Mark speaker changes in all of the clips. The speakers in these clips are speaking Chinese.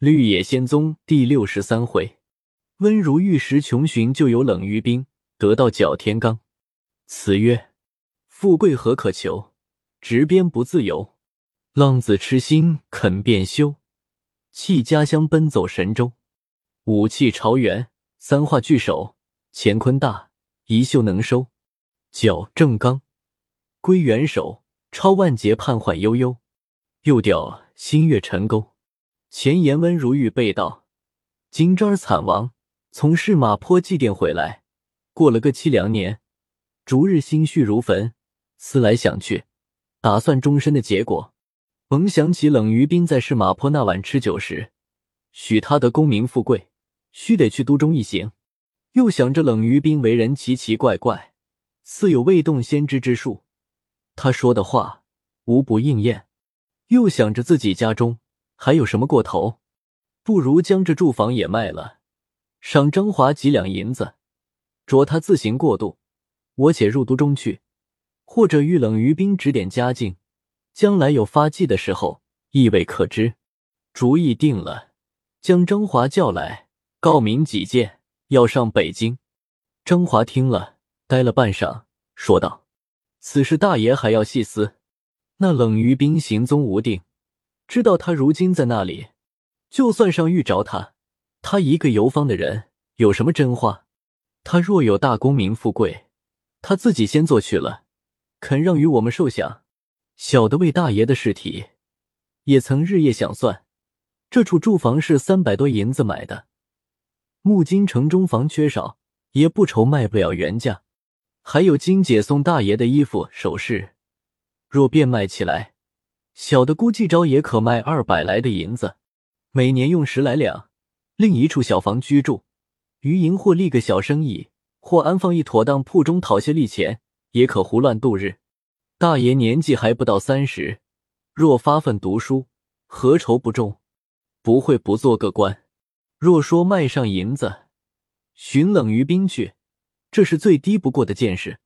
Speaker 1: 绿野仙踪第六十三回，温如玉石穷寻，就有冷于冰得到搅天罡。词曰：富贵何可求？执鞭不自由。浪子痴心肯变休，弃家乡奔走神州。武器朝元，三化聚首，乾坤大，一袖能收。矫正刚，归元首，超万劫盼幻悠悠。又调新月沉钩。前言温如玉被盗，金吒儿惨亡，从市马坡祭奠回来，过了个凄凉年，逐日心绪如焚，思来想去，打算终身的结果。甭想起冷于冰在市马坡那晚吃酒时，许他得功名富贵，须得去都中一行。又想着冷于冰为人奇奇怪怪，似有未动先知之术，他说的话无不应验。又想着自己家中。还有什么过头？不如将这住房也卖了，赏张华几两银子，着他自行过渡。我且入都中去，或者遇冷于冰指点家境，将来有发迹的时候，亦未可知。主意定了，将张华叫来，告明己见，要上北京。张华听了，呆了半晌，说道：“此事大爷还要细思。那冷于冰行踪无定。”知道他如今在那里，就算上遇着他，他一个游方的人，有什么真话？他若有大功名富贵，他自己先做去了，肯让与我们受享。小的为大爷的尸体，也曾日夜想算，这处住房是三百多银子买的，木金城中房缺少，也不愁卖不了原价。还有金姐送大爷的衣服首饰，若变卖起来。小的估计着也可卖二百来的银子，每年用十来两，另一处小房居住，余银或立个小生意，或安放一妥当铺中讨些利钱，也可胡乱度日。大爷年纪还不到三十，若发奋读书，何愁不中？不会不做个官。若说卖上银子，寻冷于冰去，这是最低不过的见识。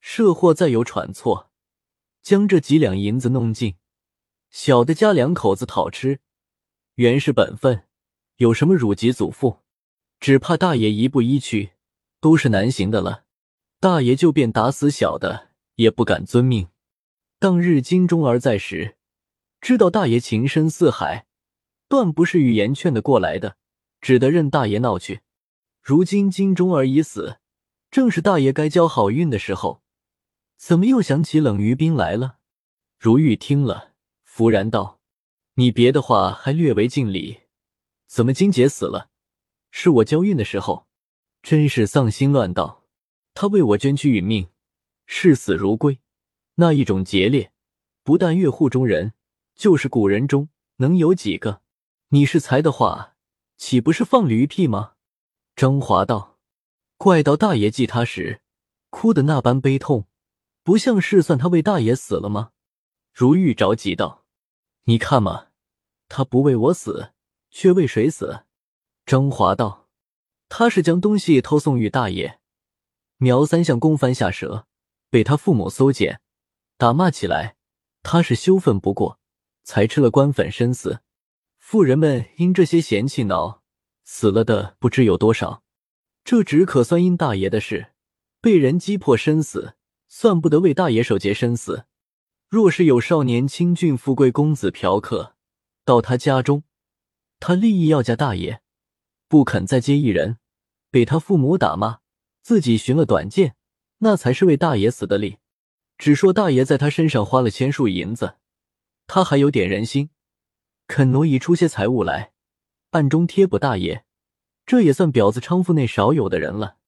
Speaker 1: 设或再有喘错，将这几两银子弄尽。小的家两口子讨吃，原是本分，有什么辱及祖父？只怕大爷一步一去，都是难行的了。大爷就便打死小的，也不敢遵命。当日金钟儿在时，知道大爷情深似海，断不是语言劝得过来的，只得任大爷闹去。如今金钟儿已死，正是大爷该交好运的时候，怎么又想起冷于冰来了？如玉听了。弗然道：“你别的话还略为敬礼，怎么金姐死了，是我交运的时候，真是丧心乱道。他为我捐躯殒命，视死如归，那一种节烈，不但越户中人，就是古人中能有几个？你是才的话，岂不是放驴屁吗？”张华道：“怪到大爷祭他时，哭的那般悲痛，不像是算他为大爷死了吗？”如玉着急道。你看嘛，他不为我死，却为谁死？张华道：“他是将东西偷送与大爷，苗三向公翻下舌，被他父母搜检，打骂起来。他是羞愤不过，才吃了官粉身死。富人们因这些嫌弃恼，死了的不知有多少。这只可算因大爷的事，被人击破身死，算不得为大爷守节身死。”若是有少年清俊富贵公子嫖客到他家中，他立意要嫁大爷，不肯再接一人，被他父母打骂，自己寻了短见，那才是为大爷死的力。只说大爷在他身上花了千数银子，他还有点人心，肯挪移出些财物来，暗中贴补大爷，这也算婊子娼妇内少有的人了。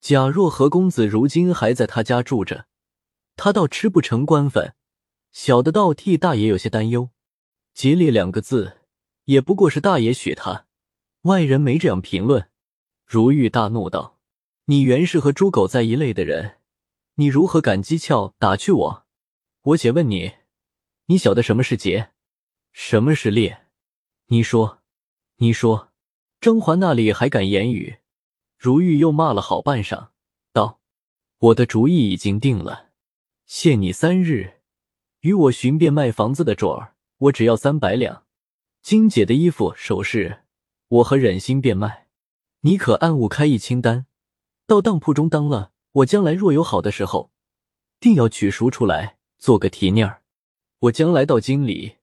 Speaker 1: 假若何公子如今还在他家住着，他倒吃不成官粉。小的倒替大爷有些担忧，劫烈两个字也不过是大爷许他，外人没这样评论。如玉大怒道：“你原是和猪狗在一类的人，你如何敢讥诮打趣我？我且问你，你晓得什么是劫，什么是烈？你说，你说。”甄嬛那里还敢言语？如玉又骂了好半晌，道：“我的主意已经定了，限你三日。”与我寻遍卖房子的主儿，我只要三百两。金姐的衣服首饰，我何忍心变卖？你可暗物开一清单，到当铺中当了。我将来若有好的时候，定要取赎出来做个提念儿。我将来到京里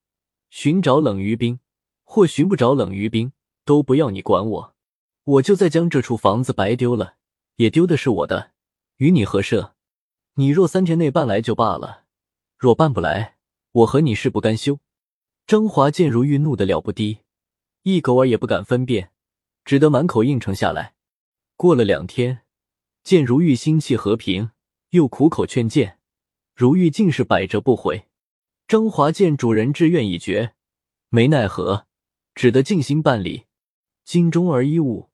Speaker 1: 寻找冷于冰，或寻不着冷于冰，都不要你管我。我就再将这处房子白丢了，也丢的是我的，与你何涉？你若三天内办来就罢了，若办不来，我和你誓不甘休。张华见如玉怒得了不低，一狗儿也不敢分辨，只得满口应承下来。过了两天，见如玉心气和平，又苦口劝谏，如玉竟是百折不回。张华见主人志愿已决，没奈何，只得尽心办理。金钟儿衣物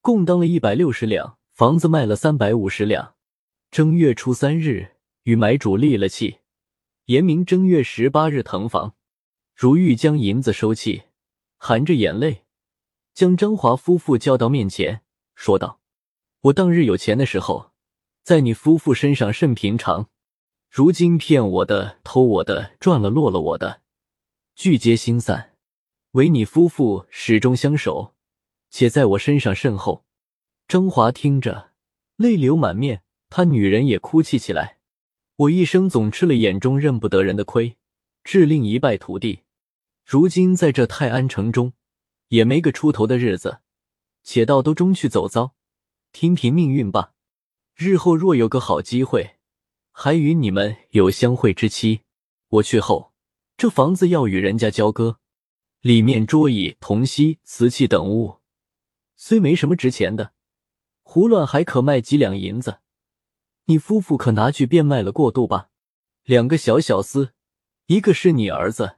Speaker 1: 共当了一百六十两，房子卖了三百五十两。正月初三日，与买主立了契，严明正月十八日腾房。如玉将银子收起，含着眼泪，将张华夫妇叫到面前，说道：“我当日有钱的时候，在你夫妇身上甚平常。如今骗我的、偷我的、赚了落了我的，俱皆心散。唯你夫妇始终相守，且在我身上甚厚。”张华听着，泪流满面，他女人也哭泣起来。我一生总吃了眼中认不得人的亏，致令一败涂地。如今在这泰安城中，也没个出头的日子，且到都中去走遭，听凭命运吧。日后若有个好机会，还与你们有相会之期。我去后，这房子要与人家交割，里面桌椅、铜锡、瓷器等物，虽没什么值钱的，胡乱还可卖几两银子。你夫妇可拿去变卖了过渡吧。两个小小厮，一个是你儿子。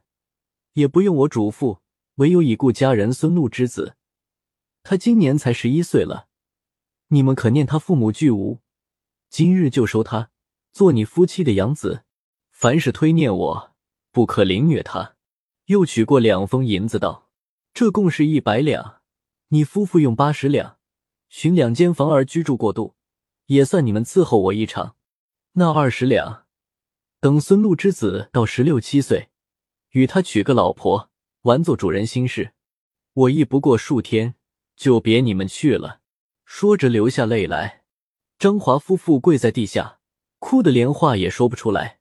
Speaker 1: 也不用我嘱咐，唯有已故家人孙禄之子，他今年才十一岁了。你们可念他父母俱无，今日就收他做你夫妻的养子。凡是推念我，不可凌虐他。又取过两封银子，道：“这共是一百两，你夫妇用八十两，寻两间房儿居住过渡，也算你们伺候我一场。那二十两，等孙禄之子到十六七岁。”与他娶个老婆，玩做主人心事。我亦不过数天，就别你们去了。说着流下泪来。张华夫妇跪在地下，哭得连话也说不出来。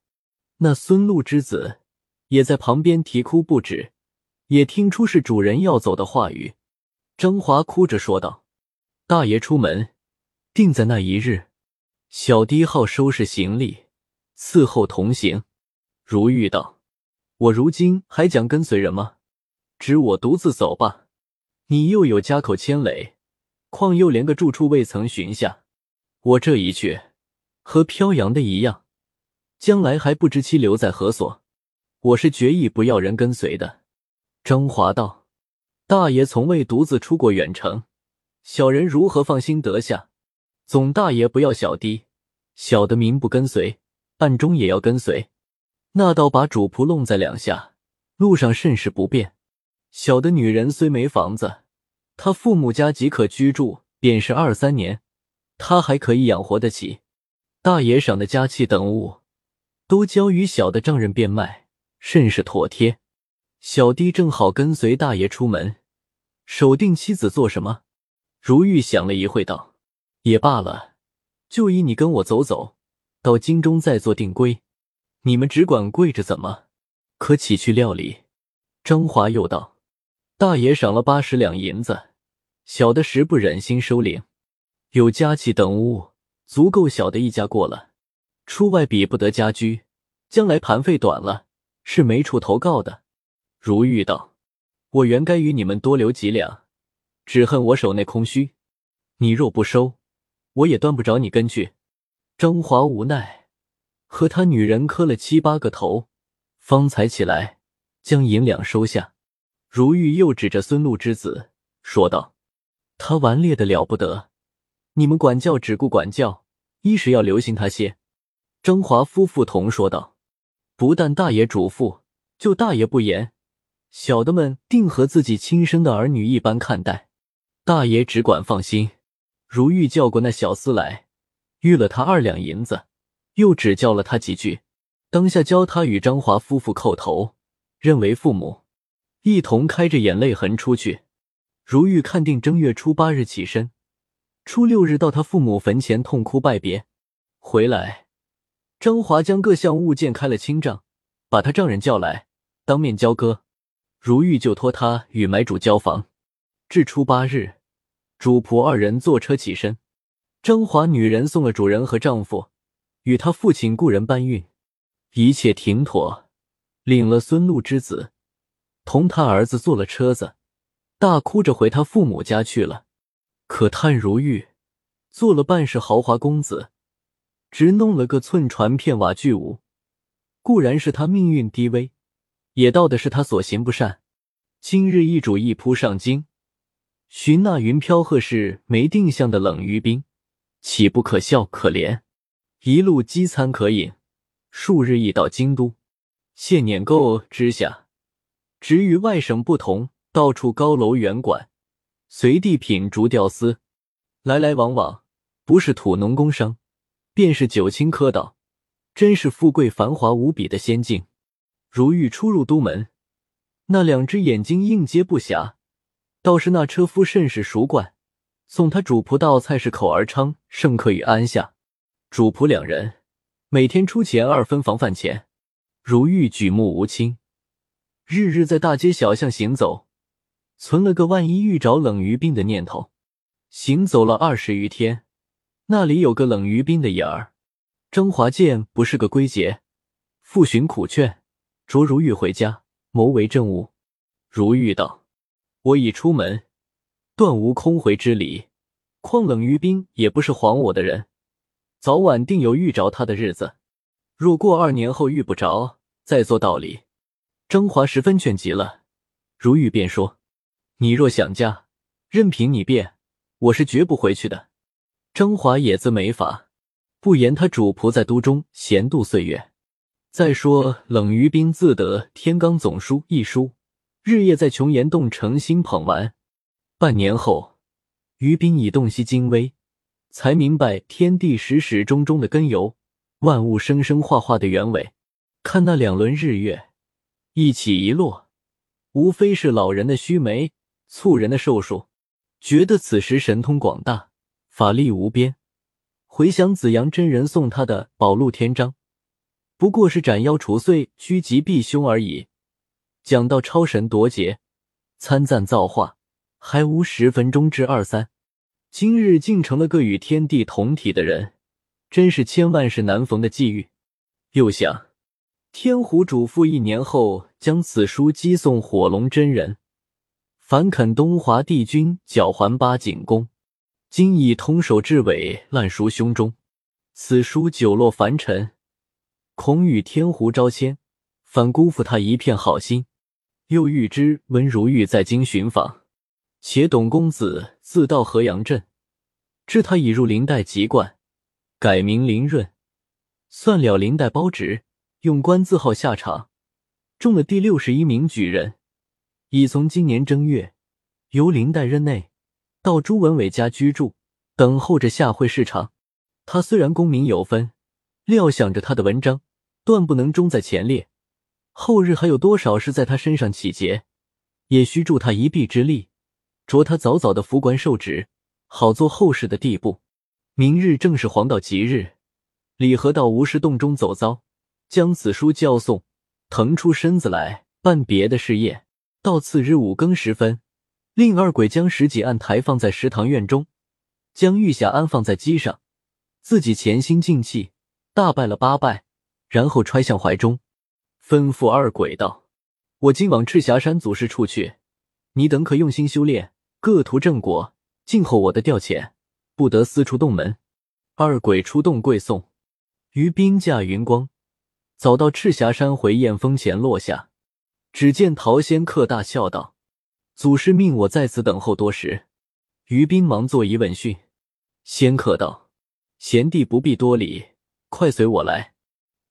Speaker 1: 那孙禄之子也在旁边啼哭不止，也听出是主人要走的话语。张华哭着说道：“大爷出门，定在那一日。小弟好收拾行李，伺候同行。”如玉道。我如今还讲跟随人吗？只我独自走吧。你又有家口牵累，况又连个住处未曾寻下。我这一去，和飘扬的一样，将来还不知其留在何所。我是决意不要人跟随的。张华道：“大爷从未独自出过远程，小人如何放心得下？总大爷不要小弟，小的明不跟随，暗中也要跟随。”那倒把主仆弄在两下，路上甚是不便。小的女人虽没房子，她父母家即可居住，便是二三年，她还可以养活得起。大爷赏的家器等物，都交与小的丈人变卖，甚是妥帖。小弟正好跟随大爷出门，守定妻子做什么？如玉想了一会，道：“也罢了，就依你跟我走走，到京中再做定规。”你们只管跪着，怎么可起去料理？张华又道：“大爷赏了八十两银子，小的实不忍心收领。有家器等物，足够小的一家过了。出外比不得家居，将来盘费短了，是没处投告的。”如玉道：“我原该与你们多留几两，只恨我手内空虚。你若不收，我也端不着你跟去。”张华无奈。和他女人磕了七八个头，方才起来，将银两收下。如玉又指着孙禄之子说道：“他顽劣的了不得，你们管教只顾管教，一时要留心他些。”张华夫妇同说道：“不但大爷嘱咐，就大爷不言，小的们定和自己亲生的儿女一般看待。大爷只管放心。”如玉叫过那小厮来，预了他二两银子。又只教了他几句，当下教他与张华夫妇叩头，认为父母，一同开着眼泪痕出去。如玉看定正月初八日起身，初六日到他父母坟前痛哭拜别。回来，张华将各项物件开了清账，把他丈人叫来，当面交割。如玉就托他与买主交房。至初八日，主仆二人坐车起身，张华女人送了主人和丈夫与他父亲雇人搬运，一切停妥，领了孙禄之子，同他儿子坐了车子。大哭着回他父母家去了。可叹如玉做了半世豪华公子，只弄了个寸船片瓦巨屋，固然是他命运低微，也道的是他所行不善。今日一主一扑上京，寻那云飘鹤是没定向的冷于冰，岂不可笑可怜？一路饥餐渴饮，数日已到京都。谢碾购之下，只与外省不同。到处高楼圆馆，随地品竹吊丝，来来往往，不是土农工商，便是九卿科道，真是富贵繁华无比的仙境。如玉出入都门，那两只眼睛应接不暇。倒是那车夫甚是熟惯，送他主仆到菜市口儿昌盛客与安下。主仆两人每天出钱二分房饭钱。如玉举目无亲，日日在大街小巷行走。存了个万一遇着冷于冰的念头，行走了二十余天，那里有个冷于冰的影儿。张华见不是个归结，复寻苦劝，着如玉回家谋为政务。如玉道：“我已出门，断无空回之理。况冷于冰也不是还我的人，早晚定有遇着他的日子。若过二年后遇不着，再做道理。”张华十分劝急了，如玉便说。你若想嫁，任凭你便，我是绝不回去的。张华也自没法，不言他主仆在都中闲度岁月。再说冷于冰自得《天罡总书》一书，日夜在琼岩洞诚心捧玩。半年后，于冰已洞悉精微，才明白天地始始终终的根由，万物生生化化的原委。看那两轮日月，一起一落，无非是老人的须眉。促人的寿数，觉得此时神通广大，法力无边。回想紫阳真人送他的宝路天章，不过是斩妖除祟、趋吉避凶而已。讲到超神夺劫、参赞造化，还无十分钟之二三。今日竟成了个与天地同体的人，真是千万世难逢的际遇。又想，天狐嘱咐一年后将此书寄送火龙真人。反肯东华帝君脚环八景宫，今已通手至尾，烂熟胸中。此书久落凡尘，恐与天狐招牵，反辜负他一片好心。又欲知温如玉在京寻访，且董公子自到河阳镇，知他已入林代籍贯，改名林润，算了林代包职，用官字号下场，中了第六十一名举人。已从今年正月由林代任内到朱文伟家居住，等候着下会试场。他虽然功名有分，料想着他的文章断不能终在前列，后日还有多少事在他身上起劫，也需助他一臂之力，着他早早的服官受职，好做后事的地步。明日正是黄道吉日，李和到吴氏洞中走遭，将此书交送，腾出身子来办别的事业。到次日五更时分，令二鬼将十几案抬放在食堂院中，将玉匣安放在机上，自己潜心静气，大拜了八拜，然后揣向怀中，吩咐二鬼道：“我今往赤霞山祖师处去，你等可用心修炼，各图正果。静候我的调遣，不得私出洞门。”二鬼出洞跪送，于冰驾云光，早到赤霞山回燕峰前落下。只见陶仙客大笑道：“祖师命我在此等候多时。”于斌忙作揖问讯。仙客道：“贤弟不必多礼，快随我来。”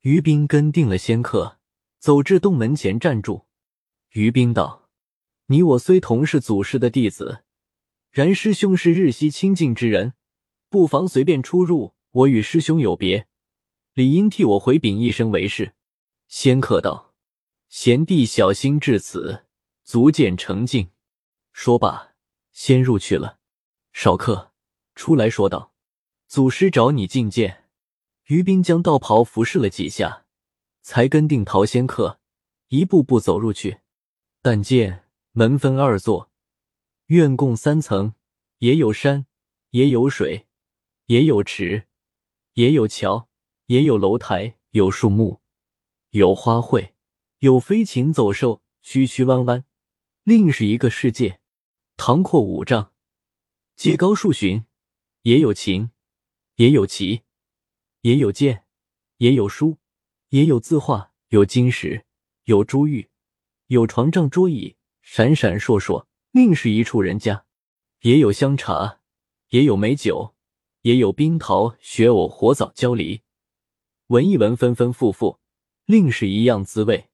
Speaker 1: 于斌跟定了仙客，走至洞门前站住。于斌道：“你我虽同是祖师的弟子，然师兄是日夕亲近之人，不妨随便出入。我与师兄有别，理应替我回禀一声为是。”仙客道。贤弟小心至此，足见诚敬。说罢，先入去了。少客出来说道：“祖师找你觐见。”于斌将道袍服侍了几下，才跟定陶仙客，一步步走入去。但见门分二座，院共三层，也有山，也有水，也有池，也有桥，也有楼台，有树木，有花卉，有飞禽走兽，曲曲弯弯，另是一个世界。堂阔五丈，阶高数寻，也有琴，也有棋。也有剑，也有书，也有字画，有金石，有珠玉，有床帐桌椅，闪闪烁烁，另是一处人家。也有香茶，也有美酒，也有冰桃、雪藕、火枣、焦梨，闻一闻，纷纷复复，另是一样滋味。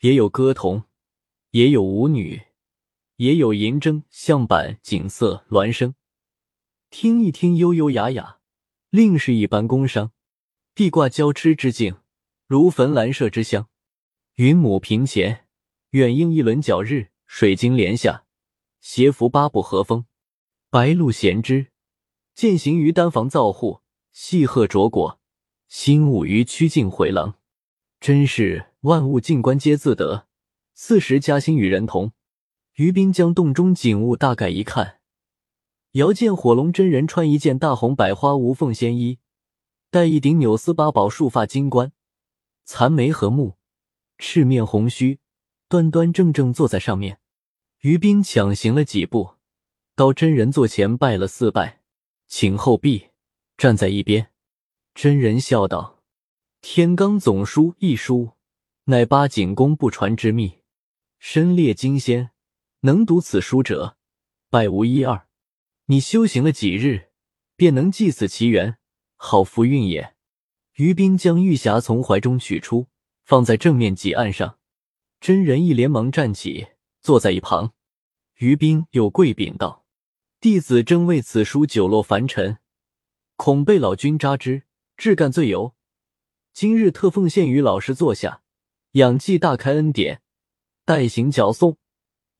Speaker 1: 也有歌童，也有舞女，也有银筝、象板、锦瑟、孪生，听一听，悠悠雅雅，另是一般宫商。地挂交织之境，如焚兰麝之香。云母屏前，远映一轮皎日；水晶帘下，斜拂八部和风。白露衔枝，渐行于丹房造户；细鹤啄果，心舞于曲径回廊。真是万物静观皆自得，四时佳兴与人同。于斌将洞中景物大概一看，遥见火龙真人穿一件大红百花无缝仙衣。戴一顶纽丝八宝束发金冠，残眉和目，赤面红须，端端正正坐在上面。于斌抢行了几步，到真人座前拜了四拜，请后壁，站在一边。真人笑道：“天罡总书一书，乃八景宫不传之秘，身列金仙，能读此书者，拜无一二。你修行了几日，便能记此奇缘。”好福运也！于斌将玉匣从怀中取出，放在正面几案上。真人一连忙站起，坐在一旁。于斌又跪禀道：“弟子正为此书久落凡尘，恐被老君扎之，至干罪由。今日特奉献于老师座下，仰祭大开恩典，代行矫颂。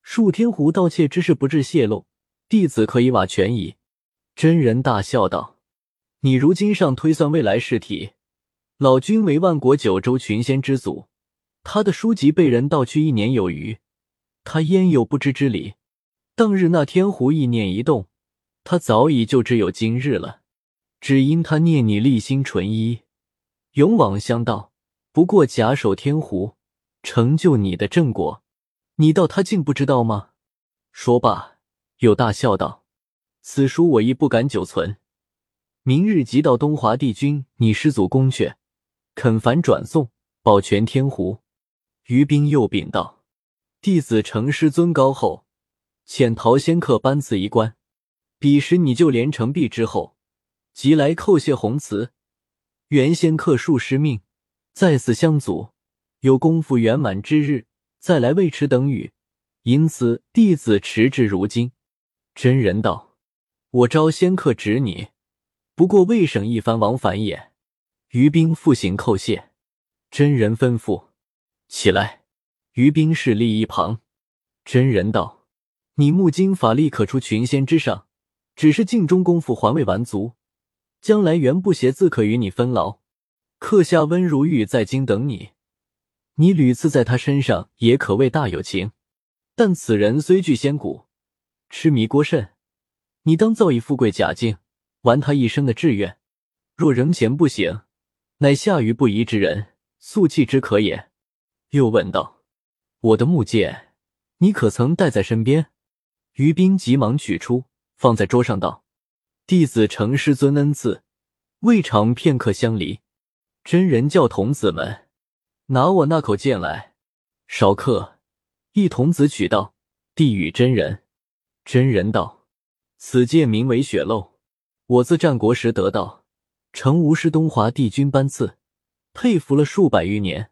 Speaker 1: 数天狐盗窃之事不致泄露，弟子可以瓦全矣。”真人大笑道。你如今上推算未来事体，老君为万国九州群仙之祖，他的书籍被人盗去一年有余，他焉有不知之理？当日那天狐意念一动，他早已就只有今日了。只因他念你立心纯一，勇往相道，不过假手天狐，成就你的正果。你道他竟不知道吗？说罢，又大笑道：“此书我亦不敢久存。”明日即到东华帝君你师祖宫阙，恳烦转送，保全天狐。于冰又禀道：“弟子承师尊高后，遣陶仙客班次一关。彼时你就连成璧之后，即来叩谢宏慈。原仙客数师命，在此相阻，有功夫圆满之日，再来未迟等语。因此弟子迟至如今。”真人道：“我招仙客指你。”不过未省一番往返也。于冰复行叩谢，真人吩咐起来。于冰势立一旁。真人道：“你木金法力可出群仙之上，只是镜中功夫还未完足。将来原不协自可与你分劳。刻下温如玉在京等你，你屡次在他身上也可谓大有情。但此人虽具仙骨，痴迷过甚，你当造一富贵假境。”完他一生的志愿，若仍嫌不行，乃下愚不疑之人，素弃之可也。又问道：“我的木剑，你可曾带在身边？”于斌急忙取出，放在桌上道：“弟子承师尊恩赐，未尝片刻相离。”真人叫童子们拿我那口剑来。少客，一童子取道，递与真人。真人道：“此剑名为雪漏。”我自战国时得到，承吴师东华帝君班赐，佩服了数百余年。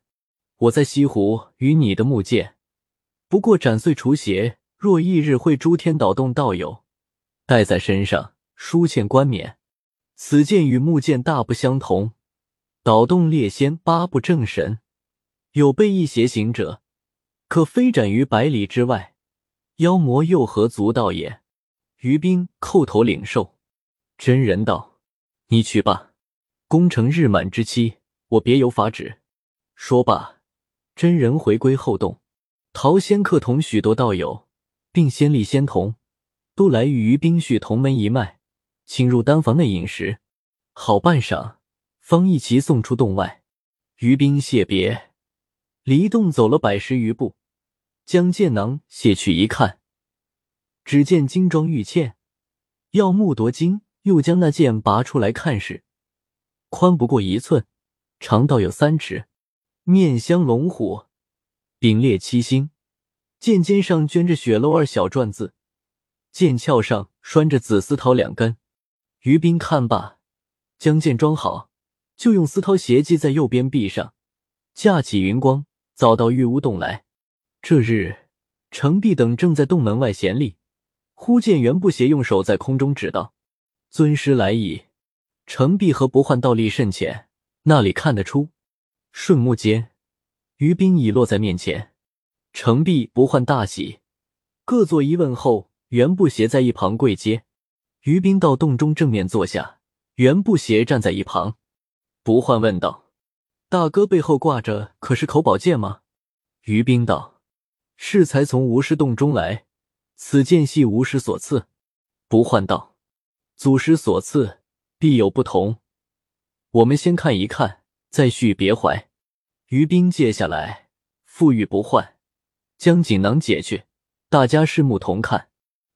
Speaker 1: 我在西湖与你的木剑，不过斩碎除邪，若翌日会诸天导动道友，带在身上，书欠冠冕。此剑与木剑大不相同，导动列仙八部正神，有被一邪行者，可飞斩于百里之外，妖魔又何足道也？于冰叩头领受。真人道：“你去吧，功成日满之期，我别有法旨。”说罢，真人回归后洞。陶仙客同许多道友，并仙力仙童，都来与于冰续同门一脉，请入丹房内饮食。好半晌，方一齐送出洞外。于冰谢别，离洞走了百十余步，将剑囊卸去一看，只见金装玉嵌，耀目夺金。又将那剑拔出来看时，宽不过一寸，长到有三尺，面镶龙虎，柄列七星，剑尖上镌着血漏二小篆字，剑鞘上拴着紫丝绦两根。于斌看罢，将剑装好，就用丝绦斜系在右边臂上，架起云光，早到玉屋洞来。这日，程璧等正在洞门外闲立，忽见袁不邪用手在空中指道。尊师来矣！程璧和不换道力甚浅，那里看得出？瞬目间，于冰已落在面前。程璧、不换大喜，各作一问后，袁不邪在一旁跪接。于斌到洞中正面坐下，袁不邪站在一旁。不换问道：“大哥背后挂着可是口宝剑吗？”于斌道：“是才从无师洞中来，此剑系无师所赐。”不换道。祖师所赐，必有不同。我们先看一看，再续别怀。于冰接下来，富裕不换，将锦囊解去，大家拭目同看。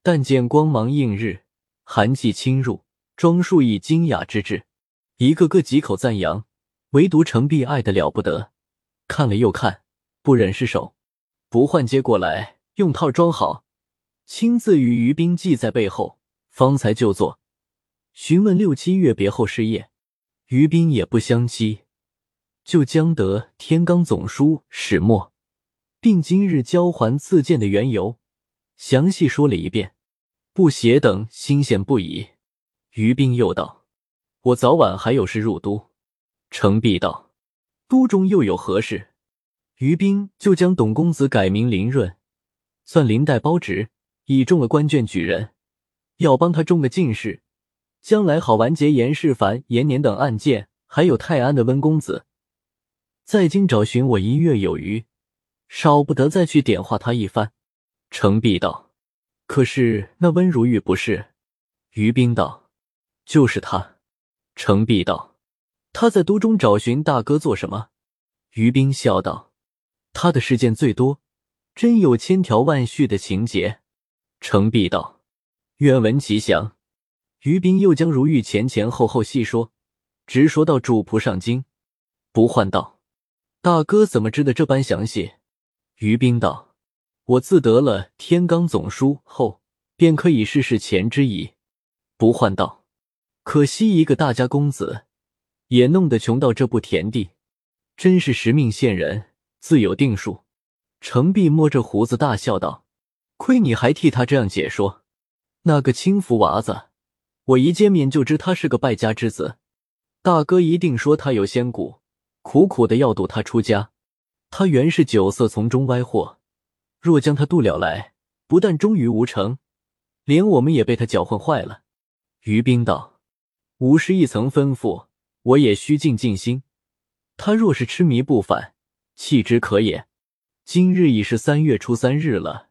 Speaker 1: 但见光芒映日，寒气侵入，装束以精雅之至，一个个几口赞扬。唯独程璧爱的了不得，看了又看，不忍释手。不换接过来，用套装好，亲自与于冰系在背后，方才就坐。询问六七月别后事业，于斌也不相欺，就将得天罡总书始末，并今日交还赐剑的缘由，详细说了一遍。不邪等欣羡不已。于斌又道：“我早晚还有事入都。”程璧道：“都中又有何事？”于斌就将董公子改名林润，算林代包职，已中了官眷举人，要帮他中个进士。将来好完结严世蕃、延年等案件，还有泰安的温公子，在京找寻我一月有余，少不得再去点化他一番。程璧道：“可是那温如玉不是？”于冰道：“就是他。”程璧道：“他在都中找寻大哥做什么？”于冰笑道：“他的事件最多，真有千条万绪的情节。”程璧道：“愿闻其详。”于冰又将如玉前前后后细说，直说到主仆上京。不换道：“大哥怎么知得这般详细？”于冰道：“我自得了天罡总书后，便可以试试前之矣。”不换道：“可惜一个大家公子，也弄得穷到这步田地，真是时命限人，自有定数。”程璧摸着胡子大笑道：“亏你还替他这样解说，那个轻浮娃子。”我一见面就知他是个败家之子，大哥一定说他有仙骨，苦苦的要渡他出家。他原是酒色从中歪货，若将他渡了来，不但终于无成，连我们也被他搅混坏了。于冰道：“吾师一曾吩咐，我也须静静心。他若是痴迷不返，弃之可也。今日已是三月初三日了，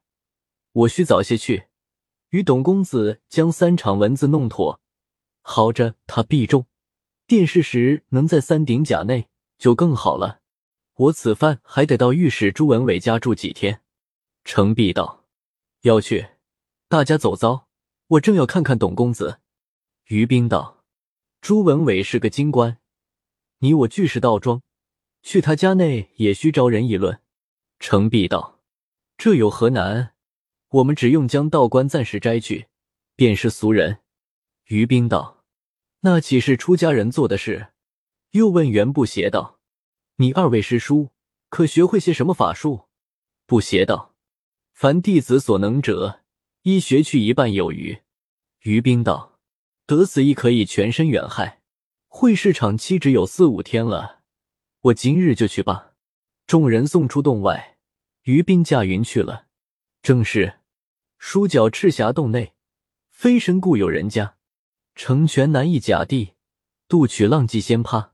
Speaker 1: 我需早些去。”与董公子将三场文字弄妥，好着他必中殿试时能在三顶甲内就更好了。我此番还得到御史朱文伟家住几天。程璧道：“要去，大家走遭。我正要看看董公子。”于冰道：“朱文伟是个京官，你我俱是道庄，去他家内也需招人议论。”程璧道：“这有何难？”我们只用将道观暂时摘去，便是俗人。于冰道：“那岂是出家人做的事？”又问袁不邪道：“你二位师叔可学会些什么法术？”不邪道：“凡弟子所能者，一学去一半有余。”于冰道：“得此亦可以全身远害。会试场期只有四五天了，我今日就去吧。”众人送出洞外，于冰驾云去了。正是。书角赤霞洞内，飞身故有人家，成全难易甲地，渡取浪迹仙葩。